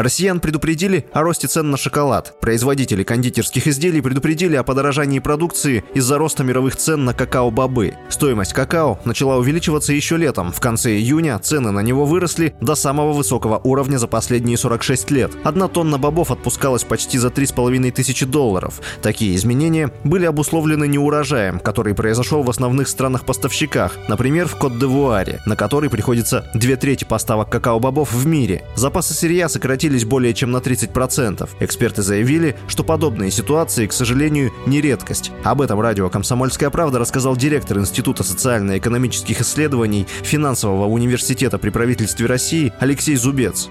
Россиян предупредили о росте цен на шоколад. Производители кондитерских изделий предупредили о подорожании продукции из-за роста мировых цен на какао-бобы. Стоимость какао начала увеличиваться еще летом. В конце июня цены на него выросли до самого высокого уровня за последние 46 лет. Одна тонна бобов отпускалась почти за 3,5 тысячи долларов. Такие изменения были обусловлены неурожаем, который произошел в основных странах-поставщиках, например, в Кот-де-Вуаре, на который приходится две трети поставок какао-бобов в мире. Запасы сырья сократились сократились более чем на 30%. Эксперты заявили, что подобные ситуации, к сожалению, не редкость. Об этом радио «Комсомольская правда» рассказал директор Института социально-экономических исследований Финансового университета при правительстве России Алексей Зубец.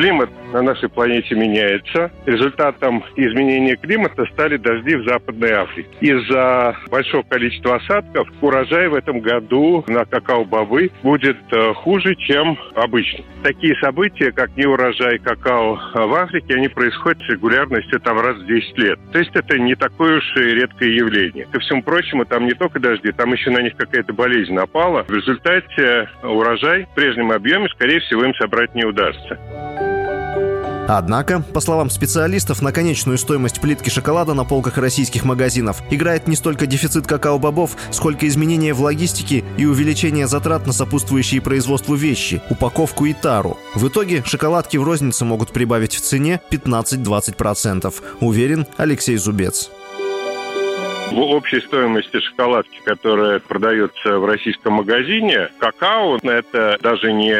Климат на нашей планете меняется. Результатом изменения климата стали дожди в Западной Африке. Из-за большого количества осадков урожай в этом году на какао-бобы будет э, хуже, чем обычно. Такие события, как неурожай какао в Африке, они происходят с регулярностью там раз в 10 лет. То есть это не такое уж и редкое явление. Ко всему прочему, там не только дожди, там еще на них какая-то болезнь напала. В результате урожай в прежнем объеме, скорее всего, им собрать не удастся. Однако, по словам специалистов, на конечную стоимость плитки шоколада на полках российских магазинов играет не столько дефицит какао-бобов, сколько изменения в логистике и увеличение затрат на сопутствующие производству вещи, упаковку и тару. В итоге шоколадки в рознице могут прибавить в цене 15-20%, уверен Алексей Зубец. В общей стоимости шоколадки, которая продается в российском магазине, какао – это даже не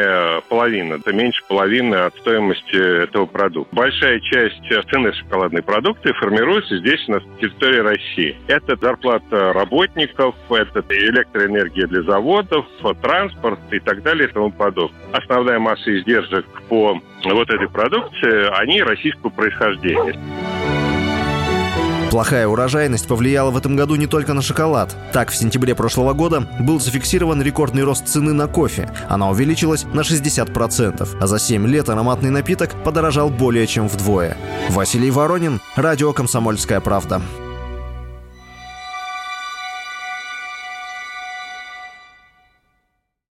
половина, это меньше половины от стоимости этого продукта. Большая часть цены шоколадной продукции формируется здесь, на территории России. Это зарплата работников, это электроэнергия для заводов, транспорт и так далее и тому подобное. Основная масса издержек по вот этой продукции, они российского происхождения. Плохая урожайность повлияла в этом году не только на шоколад. Так, в сентябре прошлого года был зафиксирован рекордный рост цены на кофе. Она увеличилась на 60%, а за 7 лет ароматный напиток подорожал более чем вдвое. Василий Воронин, Радио «Комсомольская правда».